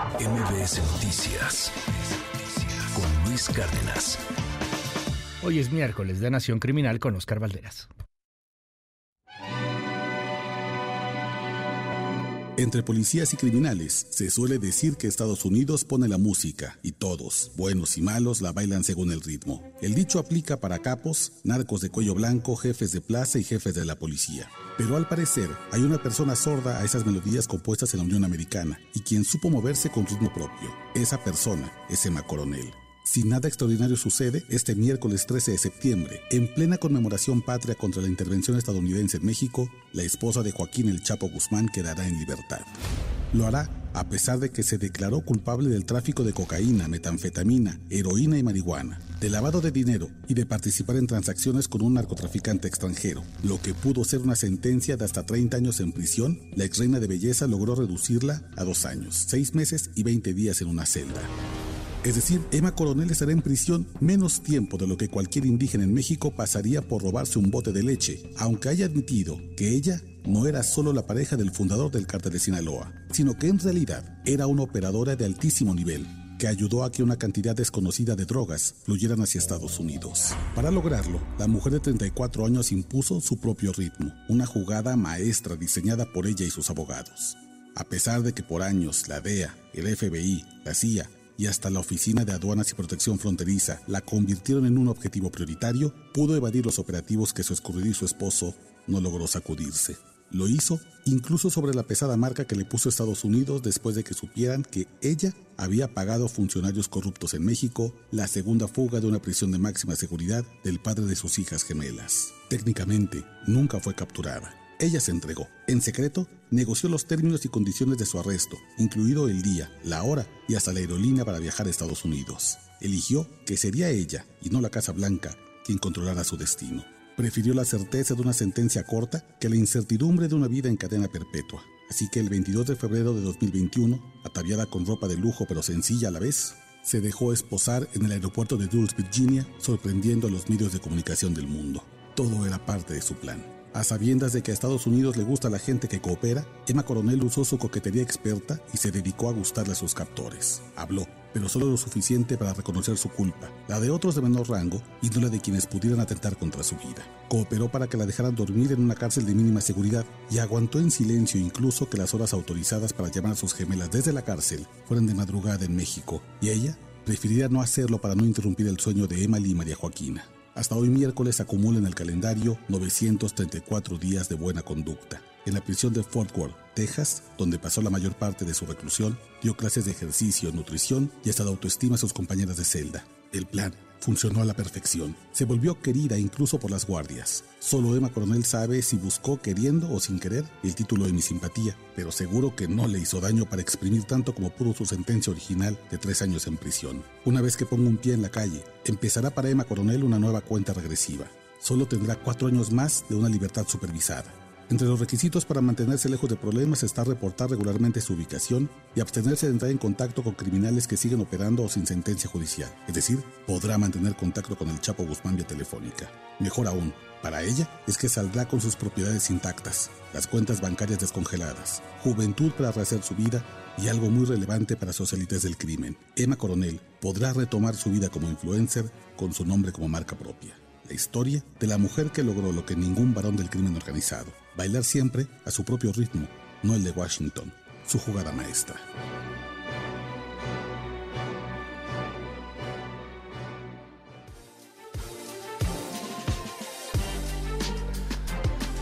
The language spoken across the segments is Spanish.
MBS Noticias con Luis Cárdenas. Hoy es miércoles de Nación Criminal con Oscar Valderas. Entre policías y criminales se suele decir que Estados Unidos pone la música y todos, buenos y malos, la bailan según el ritmo. El dicho aplica para capos, narcos de cuello blanco, jefes de plaza y jefes de la policía. Pero al parecer hay una persona sorda a esas melodías compuestas en la Unión Americana y quien supo moverse con ritmo propio. Esa persona es Emma Coronel. Si nada extraordinario sucede, este miércoles 13 de septiembre, en plena conmemoración patria contra la intervención estadounidense en México, la esposa de Joaquín El Chapo Guzmán quedará en libertad. Lo hará a pesar de que se declaró culpable del tráfico de cocaína, metanfetamina, heroína y marihuana, de lavado de dinero y de participar en transacciones con un narcotraficante extranjero. Lo que pudo ser una sentencia de hasta 30 años en prisión, la ex reina de belleza logró reducirla a dos años, seis meses y 20 días en una celda. Es decir, Emma Coronel estará en prisión menos tiempo de lo que cualquier indígena en México pasaría por robarse un bote de leche, aunque haya admitido que ella no era solo la pareja del fundador del cártel de Sinaloa, sino que en realidad era una operadora de altísimo nivel que ayudó a que una cantidad desconocida de drogas fluyeran hacia Estados Unidos. Para lograrlo, la mujer de 34 años impuso su propio ritmo, una jugada maestra diseñada por ella y sus abogados. A pesar de que por años la DEA, el FBI, la CIA y hasta la Oficina de Aduanas y Protección Fronteriza la convirtieron en un objetivo prioritario, pudo evadir los operativos que su escurridizo esposo no logró sacudirse. Lo hizo incluso sobre la pesada marca que le puso Estados Unidos después de que supieran que ella había pagado funcionarios corruptos en México la segunda fuga de una prisión de máxima seguridad del padre de sus hijas gemelas. Técnicamente, nunca fue capturada. Ella se entregó. En secreto, negoció los términos y condiciones de su arresto, incluido el día, la hora y hasta la aerolínea para viajar a Estados Unidos. Eligió que sería ella, y no la Casa Blanca, quien controlara su destino. Prefirió la certeza de una sentencia corta que la incertidumbre de una vida en cadena perpetua. Así que el 22 de febrero de 2021, ataviada con ropa de lujo pero sencilla a la vez, se dejó esposar en el aeropuerto de Dulles, Virginia, sorprendiendo a los medios de comunicación del mundo. Todo era parte de su plan. A sabiendas de que a Estados Unidos le gusta la gente que coopera, Emma Coronel usó su coquetería experta y se dedicó a gustarle a sus captores. Habló, pero solo lo suficiente para reconocer su culpa, la de otros de menor rango y no la de quienes pudieran atentar contra su vida. Cooperó para que la dejaran dormir en una cárcel de mínima seguridad y aguantó en silencio incluso que las horas autorizadas para llamar a sus gemelas desde la cárcel fueran de madrugada en México, y ella preferiría no hacerlo para no interrumpir el sueño de Emma y María Joaquina. Hasta hoy miércoles acumula en el calendario 934 días de buena conducta. En la prisión de Fort Worth, Texas, donde pasó la mayor parte de su reclusión, dio clases de ejercicio, nutrición y hasta de autoestima a sus compañeras de celda. El plan funcionó a la perfección. Se volvió querida incluso por las guardias. Solo Emma Coronel sabe si buscó queriendo o sin querer el título de mi simpatía, pero seguro que no le hizo daño para exprimir tanto como pudo su sentencia original de tres años en prisión. Una vez que ponga un pie en la calle, empezará para Emma Coronel una nueva cuenta regresiva. Solo tendrá cuatro años más de una libertad supervisada. Entre los requisitos para mantenerse lejos de problemas está reportar regularmente su ubicación y abstenerse de entrar en contacto con criminales que siguen operando o sin sentencia judicial. Es decir, podrá mantener contacto con el Chapo Guzmán vía telefónica. Mejor aún, para ella es que saldrá con sus propiedades intactas, las cuentas bancarias descongeladas, juventud para rehacer su vida y algo muy relevante para sus élites del crimen. Emma Coronel podrá retomar su vida como influencer con su nombre como marca propia. La historia de la mujer que logró lo que ningún varón del crimen organizado, bailar siempre a su propio ritmo, no el de Washington, su jugada maestra.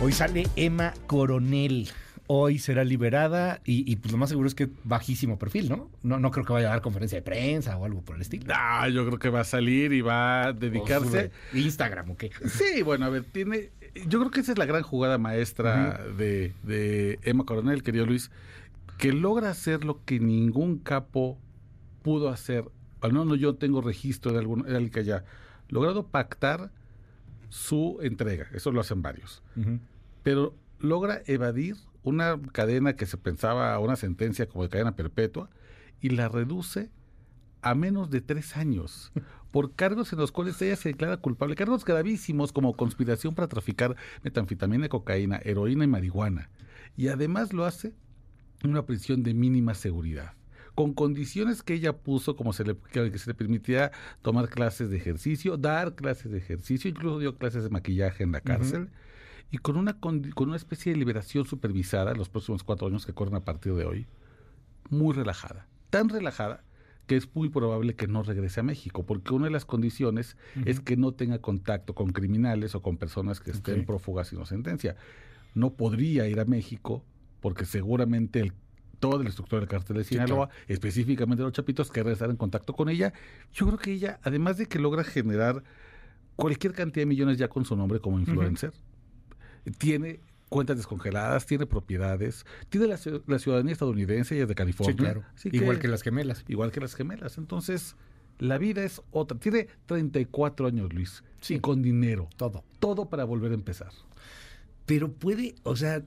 Hoy sale Emma Coronel. Hoy será liberada y, pues lo más seguro es que bajísimo perfil, ¿no? ¿no? No creo que vaya a dar conferencia de prensa o algo por el estilo. Ah, yo creo que va a salir y va a dedicarse. Instagram, ¿o qué? Sí, bueno, a ver, tiene. Yo creo que esa es la gran jugada maestra de, de Emma Coronel, querido Luis, que logra hacer lo que ningún capo pudo hacer. Al menos yo tengo registro de algún el que haya logrado pactar su entrega. Eso lo hacen varios. Pero logra evadir una cadena que se pensaba una sentencia como de cadena perpetua y la reduce a menos de tres años por cargos en los cuales ella se declara culpable, cargos gravísimos como conspiración para traficar metanfetamina, cocaína, heroína y marihuana. Y además lo hace en una prisión de mínima seguridad con condiciones que ella puso, como se le, que se le permitía tomar clases de ejercicio, dar clases de ejercicio, incluso dio clases de maquillaje en la cárcel, y con una, con una especie de liberación supervisada los próximos cuatro años que corren a partir de hoy, muy relajada. Tan relajada que es muy probable que no regrese a México, porque una de las condiciones es que no tenga contacto con criminales o con personas que estén prófugas sin sentencia. No podría ir a México porque seguramente el toda la estructura del cartel de Sinaloa, específicamente los chapitos, que estar en contacto con ella. Yo creo que ella, además de que logra generar cualquier cantidad de millones ya con su nombre como influencer, tiene cuentas descongeladas, tiene propiedades, tiene la, ciudadanía estadounidense y es de California. igual que las gemelas. Igual que las gemelas. Entonces, la vida es otra. Tiene 34 años, Luis. Sí. Y con dinero. Todo. Todo para volver a empezar. Pero puede, o sea,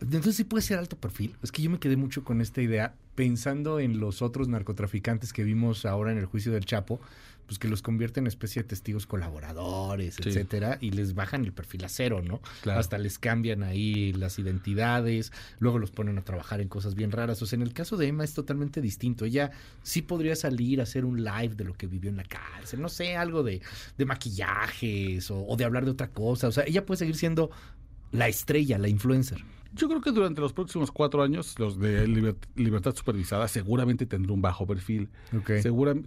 entonces sí puede ser alto perfil. Es que yo me quedé mucho con esta idea, pensando en los otros narcotraficantes que vimos ahora en el juicio del Chapo, pues que los convierten en especie de testigos colaboradores, etcétera, y les bajan el perfil a cero, ¿no? Hasta les cambian ahí las identidades, luego los ponen a trabajar en cosas bien raras. O sea, en el caso de Emma es totalmente distinto. Ella sí podría salir a hacer un live de lo que vivió en la cárcel, no sé, algo de, de maquillajes o, o de hablar de otra cosa. O sea, ella puede seguir siendo la estrella, la influencer. Yo creo que durante los próximos cuatro años, los de libertad supervisada seguramente tendrá un bajo perfil.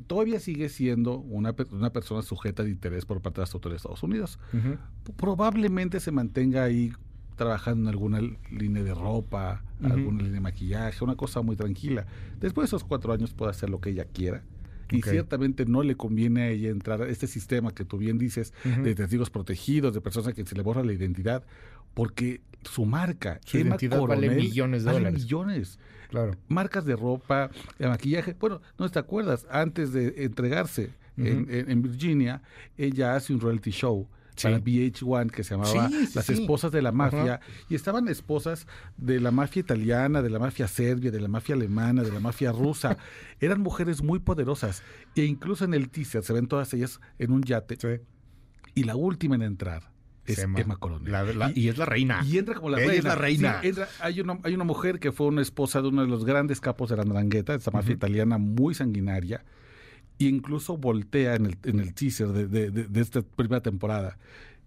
todavía sigue siendo una, una, persona sujeta de interés por parte de las autoridades de Estados Unidos. Probablemente se mantenga ahí trabajando en alguna línea de ropa, alguna línea de maquillaje, una cosa muy tranquila. Después de esos cuatro años puede hacer lo que ella quiera. Y ciertamente no le conviene a ella entrar a este sistema que tú bien dices, de testigos protegidos, de personas que se le borra la identidad, porque su marca, su identidad vale millones de vale millones. Claro. Marcas de ropa, de maquillaje. Bueno, no te acuerdas, antes de entregarse en, Virginia, ella hace un reality show para VH1 que se llamaba Las Esposas de la Mafia. Y estaban esposas de la mafia italiana, de la mafia serbia, de la mafia alemana, de la mafia rusa. Eran mujeres muy poderosas. E incluso en el teaser se ven todas ellas en un yate. Y la última en entrar es Emma, Coronel. y, es la reina. Y entra como la reina. es la reina. hay, una, hay una mujer que fue una esposa de uno de los grandes capos de la Ndrangheta, esa mafia italiana muy sanguinaria, e incluso voltea en el, en el teaser de, de, de, esta primera temporada,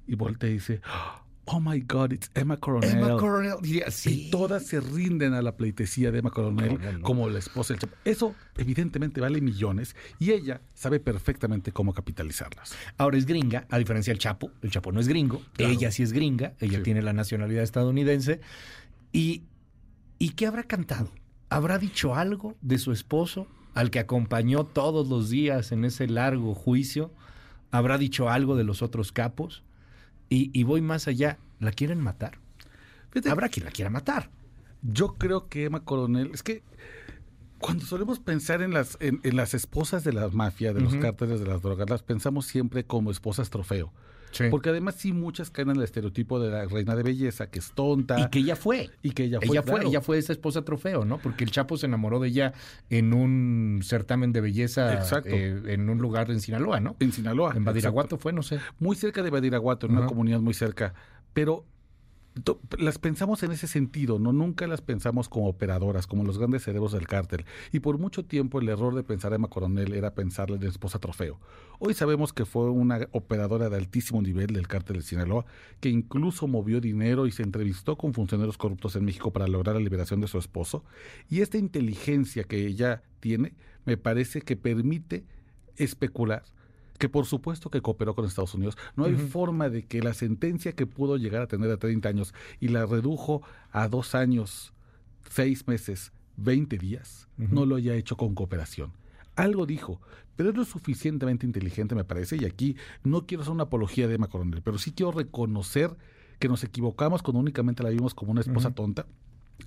y voltea y dice, oh my God, it's Emma Coronel. Emma Coronel, Y todas se rinden a la pleitesía de Emma Coronel como la esposa del Chapo. Eso evidentemente vale millones y ella sabe perfectamente cómo capitalizarlas. Ahora es gringa, a diferencia del Chapo. El Chapo no es gringo, ella sí es gringa, ella tiene la nacionalidad estadounidense. Y, ¿Y qué habrá cantado? ¿Habrá dicho algo de su esposo al que acompañó todos los días en ese largo juicio? ¿Habrá dicho algo de los otros capos? Y, voy más allá, ¿la quieren matar? Habrá quien la quiera matar. Yo creo que Emma Coronel, es que cuando solemos pensar en las, en, las esposas de la mafia, de los cárteles de las drogas, las pensamos siempre como esposas trofeo. Porque además sí muchas caen en el estereotipo de la reina de belleza, que es tonta. Y que ella fue. Y que ella fue. Ella fue, ella fue esa esposa trofeo, ¿no? Porque el Chapo se enamoró de ella en un certamen de belleza eh, en un lugar en Sinaloa, ¿no? En Sinaloa. En Badiraguato fue, no sé. Muy cerca de Badiraguato, en una comunidad muy cerca. Pero las pensamos en ese sentido, no nunca las pensamos como operadoras, como los grandes cerebros del cártel. Y por mucho tiempo el error de pensar a Emma Coronel era pensarle en esposa trofeo. Hoy sabemos que fue una operadora de altísimo nivel del cártel de Sinaloa, que incluso movió dinero y se entrevistó con funcionarios corruptos en México para lograr la liberación de su esposo. Y esta inteligencia que ella tiene me parece que permite especular que por supuesto que cooperó con Estados Unidos. No hay forma de que la sentencia que pudo llegar a tener a 30 años y la redujo a dos años, seis meses, 20 días, no lo haya hecho con cooperación. Algo dijo, pero es lo suficientemente inteligente, me parece, y aquí no quiero hacer una apología de Emma Coronel, pero sí quiero reconocer que nos equivocamos cuando únicamente la vimos como una esposa tonta.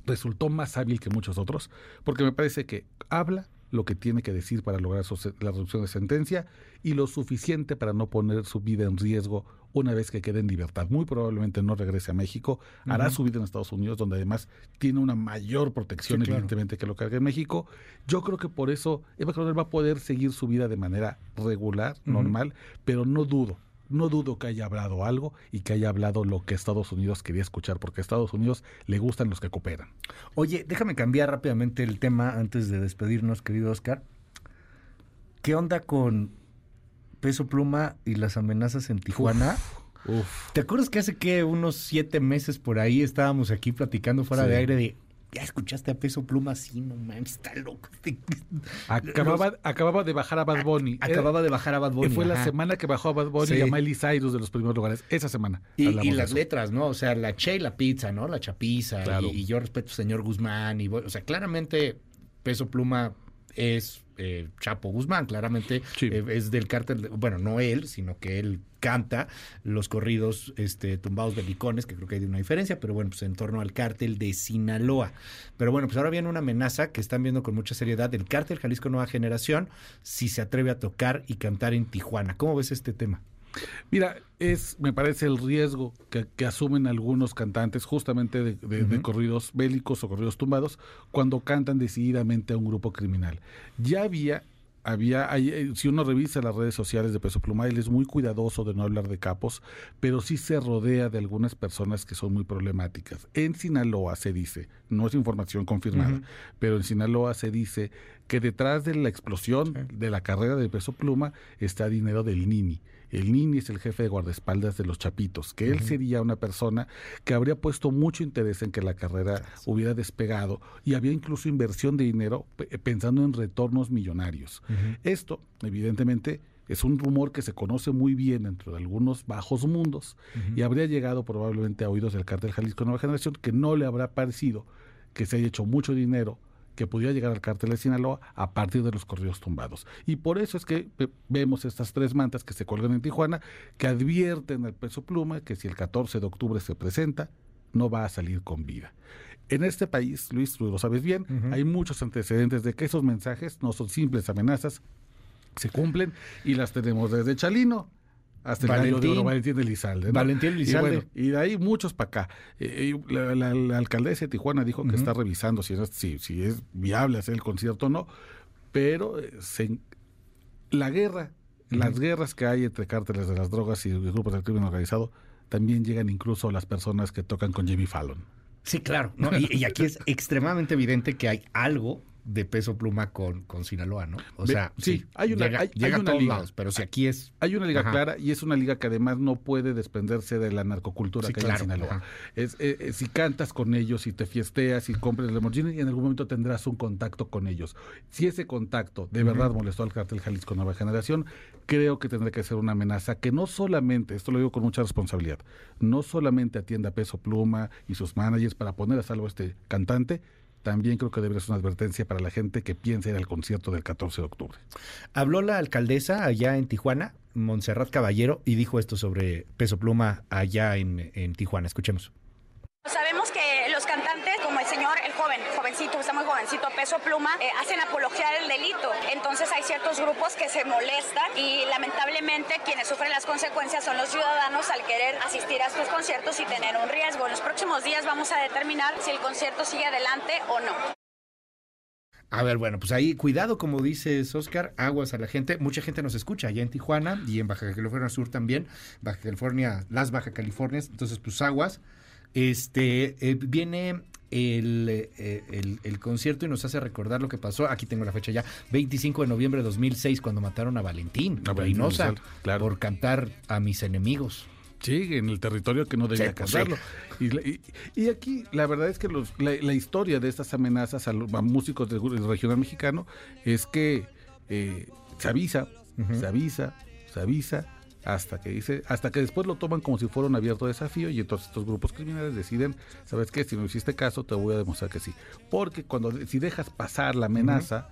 Resultó más hábil que muchos otros, porque me parece que habla lo que tiene que decir para lograr la reducción de sentencia y lo suficiente para no poner su vida en riesgo una vez que quede en libertad. Muy probablemente no regrese a México, hará su vida en Estados Unidos, donde además tiene una mayor protección, evidentemente, que lo que en México. Yo creo que por eso Eva Coronel va a poder seguir su vida de manera regular, normal, pero no dudo no dudo que haya hablado algo y que haya hablado lo que Estados Unidos quería escuchar, porque a Estados Unidos le gustan los que cooperan. Oye, déjame cambiar rápidamente el tema antes de despedirnos, querido Oscar. ¿Qué onda con Peso Pluma y las amenazas en Tijuana? Uf. ¿Te acuerdas que hace que unos siete meses por ahí estábamos aquí platicando fuera Sí. de aire de ya escuchaste a Peso Pluma? Sí, no mames, está loco. Acababa, acababa de bajar a Bad Bunny. Era- Acababa de bajar a Bad Bunny. fue la semana que bajó a Bad Bunny Sí. y a Miley Cyrus de los primeros lugares. Esa semana. Y, las letras, ¿no? O sea, la Che y la pizza, ¿no? La chapiza. Claro. Y, y yo respeto al señor Guzmán. Y, o sea, claramente Peso Pluma es eh, Chapo Guzmán. Claramente Sí. eh, es del cártel. de- bueno, no él, sino que él canta los corridos este, tumbados de licones, que creo que hay una diferencia, pero bueno, pues en torno al cártel de Sinaloa. Pero bueno, pues ahora viene una amenaza que están viendo con mucha seriedad del cártel Jalisco Nueva Generación si se atreve a tocar y cantar en Tijuana. ¿Cómo ves este tema? Mira, es, me parece el riesgo que, que asumen algunos cantantes justamente de, de- de corridos bélicos o corridos tumbados cuando cantan decididamente a un grupo criminal. Ya había, había, hay- eh, si uno revisa las redes sociales de Peso Pluma, él es muy cuidadoso de no hablar de capos, pero sí se rodea de algunas personas que son muy problemáticas. En Sinaloa se dice, no es información confirmada, pero en Sinaloa se dice que detrás de la explosión de la carrera de Peso Pluma está dinero del Nini. El Nini es el jefe de guardaespaldas de los Chapitos, que él sería una persona que habría puesto mucho interés en que la carrera hubiera despegado y había incluso inversión de dinero pe- pensando en retornos millonarios. Esto, evidentemente, es un rumor que se conoce muy bien dentro de algunos bajos mundos y habría llegado probablemente a oídos del cártel Jalisco Nueva Generación, que no le habrá parecido que se haya hecho mucho dinero que pudiera llegar al cártel de Sinaloa a partir de los corridos tumbados. Y por eso es que ve- vemos estas tres mantas que se cuelgan en Tijuana, que advierten al peso pluma que si el 14 de octubre se presenta, no va a salir con vida. En este país, Luis, tú lo sabes bien, hay muchos antecedentes de que esos mensajes no son simples amenazas, se cumplen y las tenemos desde Chalino hasta el gallo de Valentín. oro, Valentín Elizalde. ¿no? Valentín Elizalde. Y, bueno, y de ahí muchos para acá. Eh, y la, la- la alcaldesa de Tijuana dijo que está revisando si es, si, si es viable hacer el concierto o no, pero eh, se- la guerra, las guerras que hay entre cárteles de las drogas y grupos del crimen organizado, también llegan incluso a las personas que tocan con Jimmy Fallon. Sí, claro. ¿no? Y, y aquí es extremadamente evidente que hay algo de peso pluma con, con Sinaloa, ¿no? O sea, sí, hay una- llega, hay- llega hay a una todos liga. lados, pero si aquí es... Hay una liga Ajá. clara y es una liga que además no puede desprenderse de la narcocultura Sí, que claro, hay en Sinaloa. Es, eh, eh, si cantas con ellos, si te fiesteas, si compras el Lamborghini, en algún momento tendrás un contacto con ellos. Si ese contacto de verdad molestó al cartel Jalisco Nueva Generación, creo que tendrá que ser una amenaza que no solamente, esto lo digo con mucha responsabilidad, no solamente atienda a Peso Pluma y sus managers para poner a salvo a este cantante, también creo que debería ser una advertencia para la gente que piensa ir al concierto del 14 de octubre. Habló la alcaldesa allá en Tijuana, Montserrat Caballero, y dijo esto sobre peso pluma allá en, en Tijuana. Escuchemos. Sabemos que los cantantes, como el señor, el joven, jovencito, peso pluma, eh, hacen apología del delito. Entonces hay ciertos grupos que se molestan y lamentablemente quienes sufren las consecuencias son los ciudadanos al querer asistir a estos conciertos y tener un riesgo. En los próximos días vamos a determinar si el concierto sigue adelante o no. A ver, bueno, pues ahí cuidado, como dices, Oscar, aguas a la gente. Mucha gente nos escucha allá en Tijuana y en Baja California Sur también, Baja California, las Baja Californias, entonces pues aguas. Este, eh, viene el, eh, el, el concierto y nos hace recordar lo que pasó, aquí tengo la fecha ya, 25 de noviembre de 2006, cuando mataron a Valentín, A Reynosa, claro. por cantar a mis enemigos. Sí, en el territorio que no debía Sí, pues, cantarlo. Y, y- y aquí la verdad es que los- la, la historia de estas amenazas a, los- a músicos del, del regional mexicano es que eh, se avisa, se avisa, se avisa, hasta que dice, hasta que después lo toman como si fuera un abierto desafío y entonces estos grupos criminales deciden, ¿sabes qué? Si no hiciste caso, te voy a demostrar que sí. Porque cuando si dejas pasar la amenaza,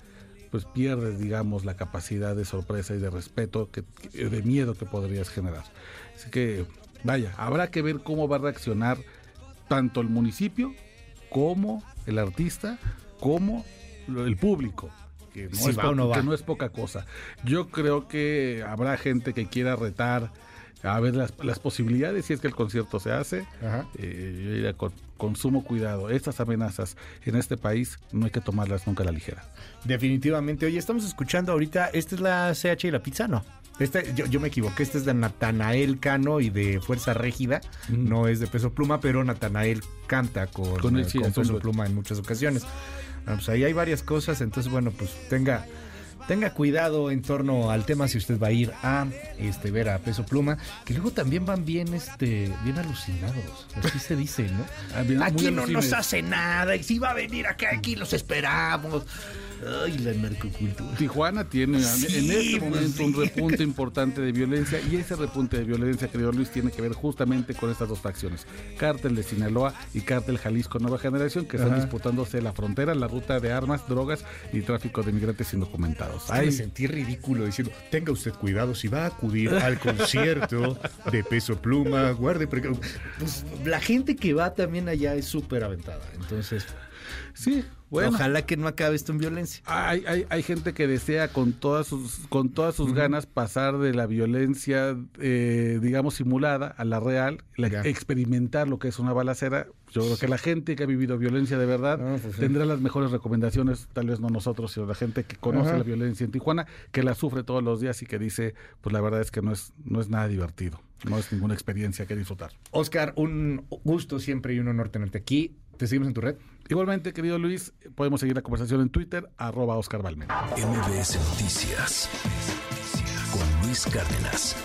pues pierdes, digamos, la capacidad de sorpresa y de respeto, que, de miedo que podrías generar. Así que, vaya, habrá que ver cómo va a reaccionar tanto el municipio como el artista, como el público. Que no, es, va o no va. es poca cosa. Yo creo que habrá gente que quiera retar a ver las, las posibilidades si es que el concierto se hace. Ajá. Eh, yo diría con, con sumo cuidado. Estas amenazas en este país no hay que tomarlas nunca a la ligera. Definitivamente. Oye, estamos escuchando ahorita, ¿esta es la CH y la pizza? No. Este, yo, yo me equivoqué, este es de Natanael Cano y de Fuerza Régida, no es de Peso Pluma, pero Natanael canta con, eh, sí, con Peso. Pluma en muchas ocasiones. Ah, pues ahí hay varias cosas, entonces bueno, pues tenga tenga cuidado en torno al tema si usted va a ir a este ver a Peso Pluma, que luego también van bien este bien alucinados, así se dice, ¿no? Ah, aquí no nos hace nada y si va a venir acá aquí los esperamos. Ay, la narcocultura. Tijuana tiene Sí, en este pues momento un repunte importante de violencia y ese repunte de violencia, querido Luis, tiene que ver justamente con estas dos facciones, Cártel de Sinaloa y Cártel Jalisco Nueva Generación, que están Ajá. disputándose la frontera, la ruta de armas, drogas y tráfico de migrantes indocumentados. Ay, me sentí ridículo diciendo, tenga usted cuidado si va a acudir al concierto de Peso Pluma, guarde preca-". Pues la gente que va también allá es súper aventada. Entonces, sí, bueno. ojalá que no acabe esto en violencia. Hay, hay, hay gente que desea con todas sus, con todas sus ganas pasar de la violencia, eh, digamos, simulada a la real, la- experimentar lo que es una balacera. Yo creo que la gente que ha vivido violencia de verdad Ah, pues sí. tendrá las mejores recomendaciones, tal vez no nosotros, sino la gente que conoce Ajá. la violencia en Tijuana, que la sufre todos los días y que dice, pues la verdad es que no es, no es nada divertido, no es ninguna experiencia que disfrutar. Oscar, un gusto siempre y un honor tenerte aquí. ¿Te seguimos en tu red? Igualmente, querido Luis, podemos seguir la conversación en Twitter, arroba Oscar Balmen. MBS Noticias con Luis Cárdenas.